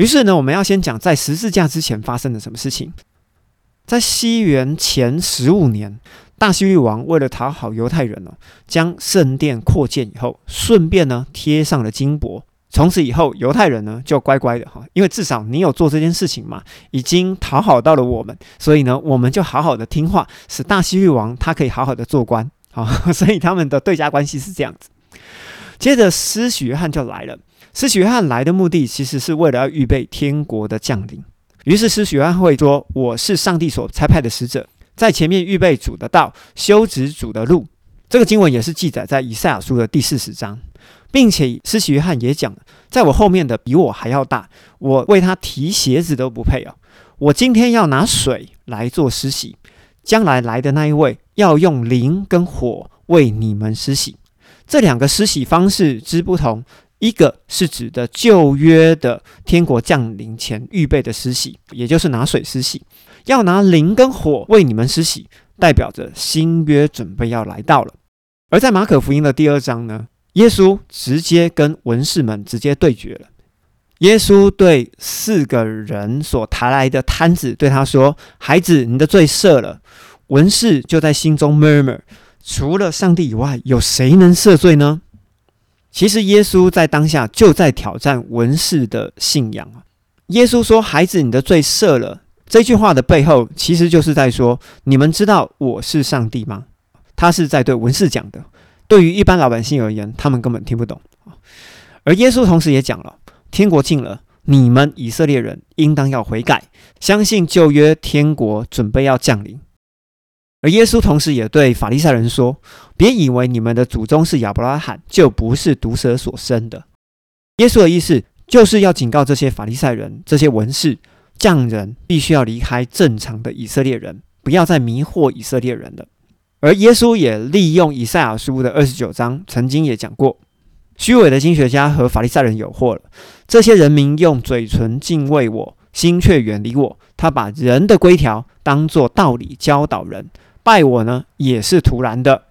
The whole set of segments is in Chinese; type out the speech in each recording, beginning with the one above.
于是呢，我们要先讲在十字架之前发生了什么事情。在西元前十五年，大西律王为了讨好犹太人哦，将圣殿扩建以后，顺便呢贴上了金箔。从此以后，犹太人呢就乖乖的哈，因为至少你有做这件事情嘛，已经讨好到了我们，所以呢，我们就好好的听话，使大西律王他可以好好的做官啊。所以他们的对家关系是这样子。接着，施许约翰就来了。施洗约翰来的目的，其实是为了要预备天国的降临。于是施洗约翰会说：“我是上帝所差派的使者，在前面预备主的道，修直主的路。”这个经文也是记载在以赛亚书的第四十章，并且施洗约翰也讲：“在我后面的比我还要大，我为他提鞋子都不配哦。我今天要拿水来做施洗，将来来的那一位要用灵跟火为你们施洗。这两个施洗方式之不同。”一个是指的旧约的天国降临前预备的施洗，也就是拿水施洗；要拿灵跟火为你们施洗，代表着新约准备要来到了。而在马可福音的第二章呢，耶稣直接跟文士们直接对决了。耶稣对四个人所抬来的摊子对他说：“孩子，你的罪赦了。”文士就在心中 murmur：除了上帝以外，有谁能赦罪呢？其实耶稣在当下就在挑战文士的信仰啊！耶稣说：“孩子，你的罪赦了。”这句话的背后，其实就是在说：“你们知道我是上帝吗？”他是在对文士讲的。对于一般老百姓而言，他们根本听不懂而耶稣同时也讲了：“天国近了，你们以色列人应当要悔改，相信旧约天国准备要降临。”而耶稣同时也对法利赛人说：“别以为你们的祖宗是亚伯拉罕，就不是毒蛇所生的。”耶稣的意思就是要警告这些法利赛人、这些文士、匠人，必须要离开正常的以色列人，不要再迷惑以色列人了。而耶稣也利用以赛亚书的二十九章，曾经也讲过：虚伪的经学家和法利赛人有祸了。这些人民用嘴唇敬畏我，心却远离我。他把人的规条当作道理教导人。拜我呢，也是徒然的。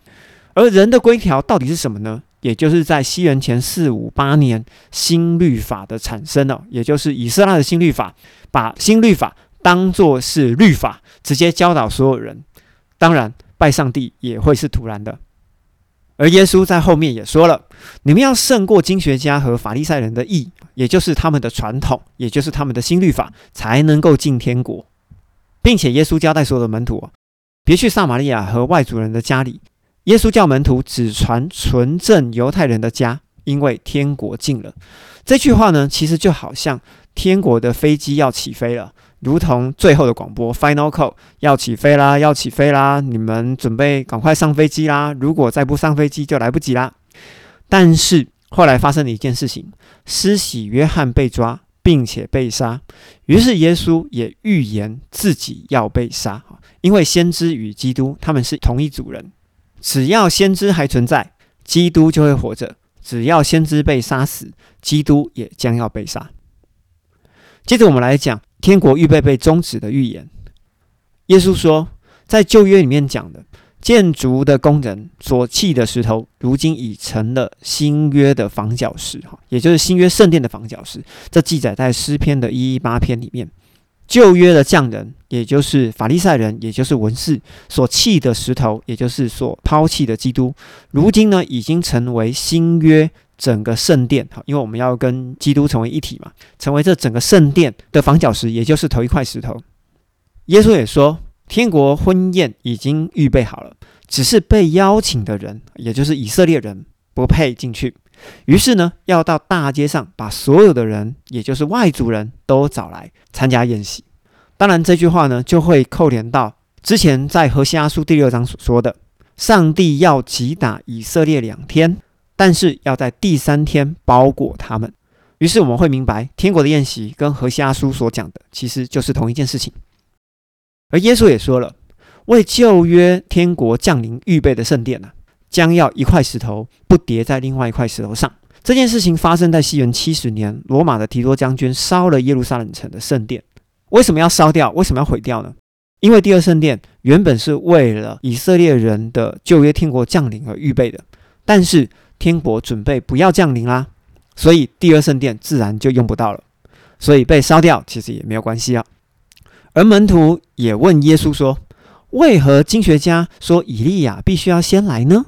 而人的规条到底是什么呢？也就是在西元前四五八年新律法的产生了，也就是以色列的新律法，把新律法当作是律法，直接教导所有人。当然，拜上帝也会是徒然的。而耶稣在后面也说了：“你们要胜过经学家和法利赛人的义，也就是他们的传统，也就是他们的新律法，才能够进天国。”并且耶稣交代所有的门徒。别去撒玛利亚和外族人的家里。耶稣叫门徒只传纯正犹太人的家，因为天国近了。这句话呢，其实就好像天国的飞机要起飞了，如同最后的广播 （Final Call） 要起飞啦，要起飞啦！你们准备赶快上飞机啦！如果再不上飞机，就来不及啦。但是后来发生了一件事情：施洗约翰被抓。并且被杀，于是耶稣也预言自己要被杀，因为先知与基督他们是同一组人，只要先知还存在，基督就会活着；只要先知被杀死，基督也将要被杀。接着我们来讲天国预备被终止的预言。耶稣说，在旧约里面讲的。建筑的工人所砌的石头，如今已成了新约的房角石，哈，也就是新约圣殿的房角石。这记载在诗篇的一一八篇里面。旧约的匠人，也就是法利赛人，也就是文士所砌的石头，也就是所抛弃的基督，如今呢，已经成为新约整个圣殿，哈，因为我们要跟基督成为一体嘛，成为这整个圣殿的房角石，也就是头一块石头。耶稣也说。天国婚宴已经预备好了，只是被邀请的人，也就是以色列人，不配进去。于是呢，要到大街上把所有的人，也就是外族人都找来参加宴席。当然，这句话呢，就会扣连到之前在何西阿书第六章所说的：上帝要击打以色列两天，但是要在第三天包裹他们。于是我们会明白，天国的宴席跟何西阿书所讲的，其实就是同一件事情。而耶稣也说了，为旧约天国降临预备的圣殿呢，将要一块石头不叠在另外一块石头上。这件事情发生在西元七十年，罗马的提多将军烧了耶路撒冷城的圣殿。为什么要烧掉？为什么要毁掉呢？因为第二圣殿原本是为了以色列人的旧约天国降临而预备的，但是天国准备不要降临啦，所以第二圣殿自然就用不到了。所以被烧掉其实也没有关系啊。而门徒也问耶稣说：“为何经学家说以利亚必须要先来呢？”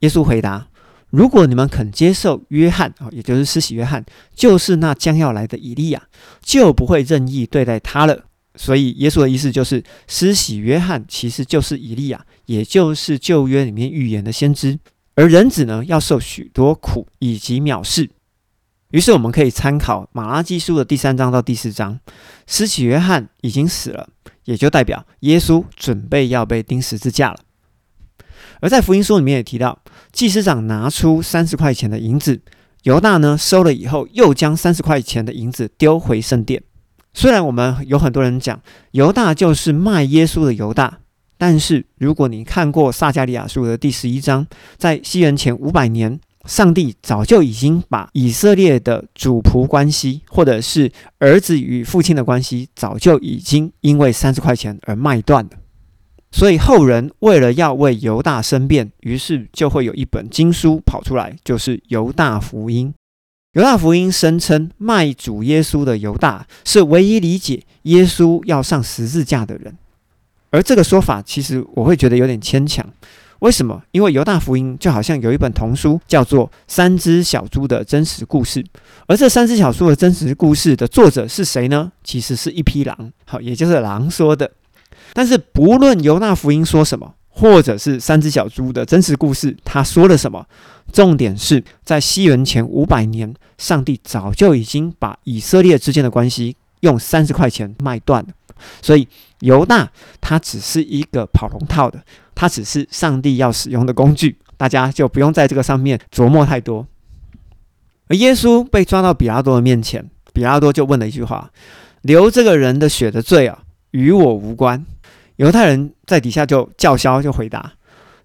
耶稣回答：“如果你们肯接受约翰啊，也就是施洗约翰，就是那将要来的以利亚，就不会任意对待他了。”所以耶稣的意思就是，施洗约翰其实就是以利亚，也就是旧约里面预言的先知。而人子呢，要受许多苦以及藐视。于是我们可以参考马拉基书的第三章到第四章，施洗约翰已经死了，也就代表耶稣准备要被钉十字架了。而在福音书里面也提到，祭司长拿出三十块钱的银子，犹大呢收了以后，又将三十块钱的银子丢回圣殿。虽然我们有很多人讲犹大就是卖耶稣的犹大，但是如果你看过撒加利亚书的第十一章，在西元前五百年。上帝早就已经把以色列的主仆关系，或者是儿子与父亲的关系，早就已经因为三十块钱而卖断了。所以后人为了要为犹大申辩，于是就会有一本经书跑出来，就是犹大福音。犹大福音声称卖主耶稣的犹大是唯一理解耶稣要上十字架的人，而这个说法其实我会觉得有点牵强。为什么？因为犹大福音就好像有一本童书，叫做《三只小猪的真实故事》，而这三只小猪的真实故事的作者是谁呢？其实是一匹狼，好，也就是狼说的。但是不论犹大福音说什么，或者是三只小猪的真实故事，他说了什么，重点是在西元前五百年，上帝早就已经把以色列之间的关系用三十块钱卖断了。所以犹大他只是一个跑龙套的。它只是上帝要使用的工具，大家就不用在这个上面琢磨太多。而耶稣被抓到比拉多的面前，比拉多就问了一句话：“流这个人的血的罪啊，与我无关。”犹太人在底下就叫嚣，就回答：“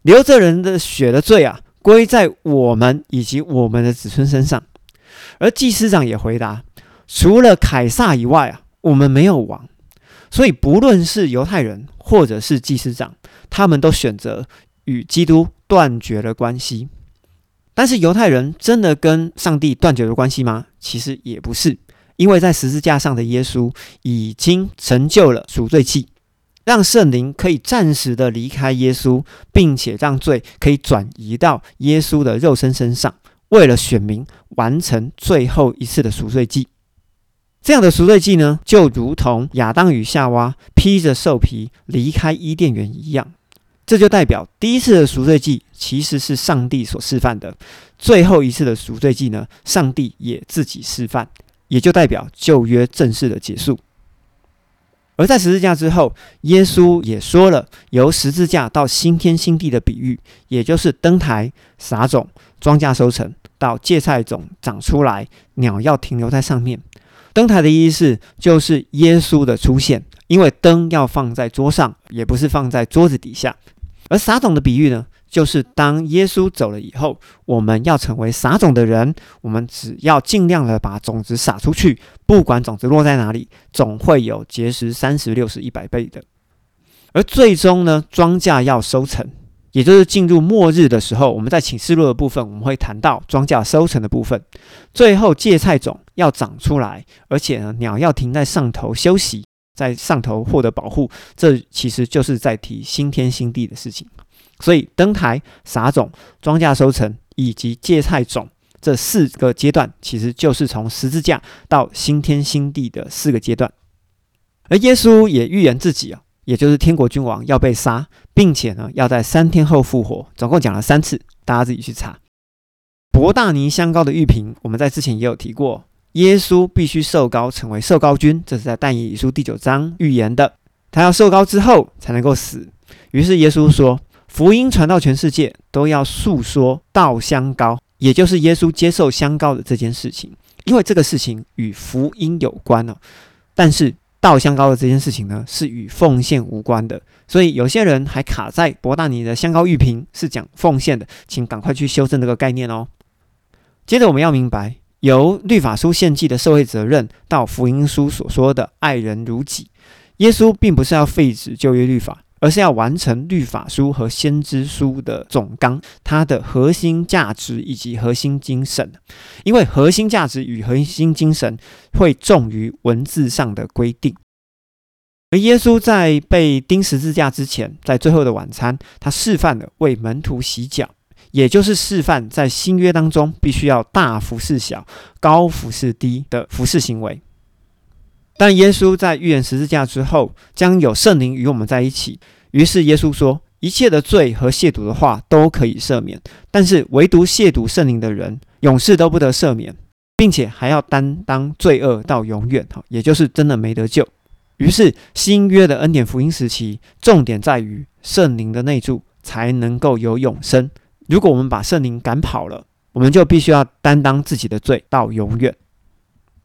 流这人的血的罪啊，归在我们以及我们的子孙身上。”而祭司长也回答：“除了凯撒以外啊，我们没有王。”所以不论是犹太人或者是祭司长。他们都选择与基督断绝了关系，但是犹太人真的跟上帝断绝了关系吗？其实也不是，因为在十字架上的耶稣已经成就了赎罪祭，让圣灵可以暂时的离开耶稣，并且让罪可以转移到耶稣的肉身身上，为了选民完成最后一次的赎罪祭。这样的赎罪祭呢，就如同亚当与夏娃披着兽皮离开伊甸园一样。这就代表第一次的赎罪祭其实是上帝所示范的，最后一次的赎罪祭呢，上帝也自己示范，也就代表旧约正式的结束。而在十字架之后，耶稣也说了由十字架到新天新地的比喻，也就是登台撒种、庄稼收成，到芥菜种长出来，鸟要停留在上面。灯台的意思就是耶稣的出现，因为灯要放在桌上，也不是放在桌子底下。而撒种的比喻呢，就是当耶稣走了以后，我们要成为撒种的人，我们只要尽量的把种子撒出去，不管种子落在哪里，总会有结实三十六十一百倍的。而最终呢，庄稼要收成，也就是进入末日的时候，我们在启示录的部分，我们会谈到庄稼收成的部分。最后芥菜种要长出来，而且呢，鸟要停在上头休息。在上头获得保护，这其实就是在提新天新地的事情。所以登台撒种、庄稼收成以及芥菜种这四个阶段，其实就是从十字架到新天新地的四个阶段。而耶稣也预言自己啊，也就是天国君王要被杀，并且呢要在三天后复活。总共讲了三次，大家自己去查。博大尼香膏的玉瓶，我们在之前也有提过。耶稣必须受膏，成为受膏君，这是在但以理书第九章预言的。他要受膏之后才能够死。于是耶稣说：“福音传到全世界，都要诉说道香膏，也就是耶稣接受香膏的这件事情。因为这个事情与福音有关哦。但是稻香膏的这件事情呢，是与奉献无关的。所以有些人还卡在博大尼的香膏玉瓶是讲奉献的，请赶快去修正这个概念哦。接着我们要明白。”由律法书献祭的社会责任，到福音书所说的爱人如己，耶稣并不是要废止旧约律法，而是要完成律法书和先知书的总纲，它的核心价值以及核心精神。因为核心价值与核心精神会重于文字上的规定。而耶稣在被钉十字架之前，在最后的晚餐，他示范了为门徒洗脚，也就是示范在新约当中必须要大服侍小、高服侍低的服侍行为。但耶稣在预言十字架之后，将有圣灵与我们在一起。于是耶稣说：“一切的罪和亵渎的话都可以赦免，但是唯独亵渎圣灵的人，永世都不得赦免，并且还要担当罪恶到永远。哈，也就是真的没得救。于是新约的恩典福音时期，重点在于圣灵的内住才能够有永生。如果我们把圣灵赶跑了，我们就必须要担当自己的罪到永远。”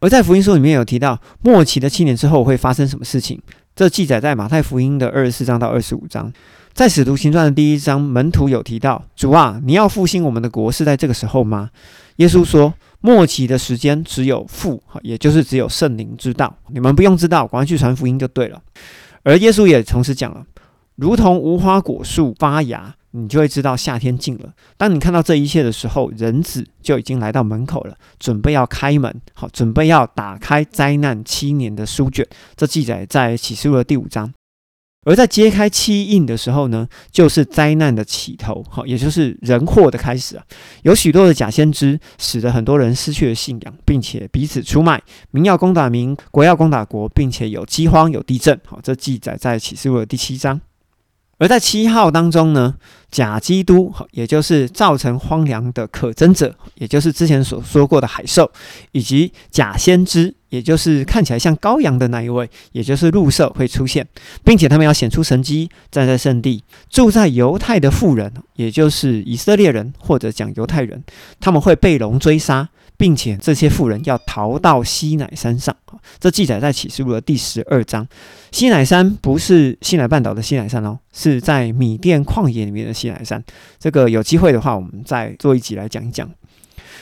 而在福音书里面有提到末期的七年之后会发生什么事情，这记载在马太福音的二十四章到二十五章。在使徒行传的第一章，门徒有提到：“主啊，你要复兴我们的国是在这个时候吗？”耶稣说：“末期的时间只有父，也就是只有圣灵知道，你们不用知道，赶快去传福音就对了。”而耶稣也同时讲了：“如同无花果树发芽。”你就会知道夏天近了。当你看到这一切的时候，人子就已经来到门口了，准备要开门，好，准备要打开灾难七年的书卷。这记载在启示录的第五章。而在揭开七印的时候呢，就是灾难的起头，好，也就是人祸的开始啊。有许多的假先知，使得很多人失去了信仰，并且彼此出卖，民要攻打民，国要攻打国，并且有饥荒、有地震。好，这记载在启示录的第七章。而在七号当中呢，假基督，也就是造成荒凉的可憎者，也就是之前所说过的海兽，以及假先知，也就是看起来像羔羊的那一位，也就是鹿兽会出现，并且他们要显出神迹，站在圣地，住在犹太的妇人，也就是以色列人或者讲犹太人，他们会被龙追杀。并且这些妇人要逃到西乃山上，这记载在启示录的第十二章。西乃山不是西乃半岛的西乃山哦，是在米甸旷野里面的西乃山。这个有机会的话，我们再做一集来讲一讲。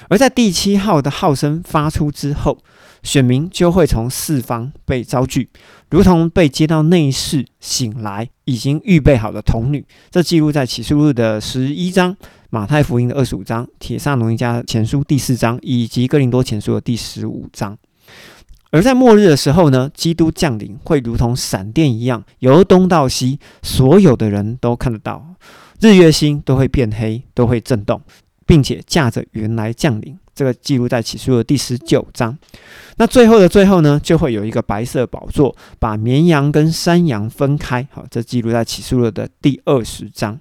而在第七号的号声发出之后，选民就会从四方被招聚，如同被接到内室醒来，已经预备好的童女。这记录在启示录的十一章。马太福音的二十五章、铁萨农一家前书第四章以及哥林多前书的第十五章，而在末日的时候呢，基督降临会如同闪电一样，由东到西，所有的人都看得到，日月星都会变黑，都会震动，并且驾着云来降临。这个记录在起诉的第十九章。那最后的最后呢，就会有一个白色宝座，把绵羊跟山羊分开。好，这记录在启示录的第二十章。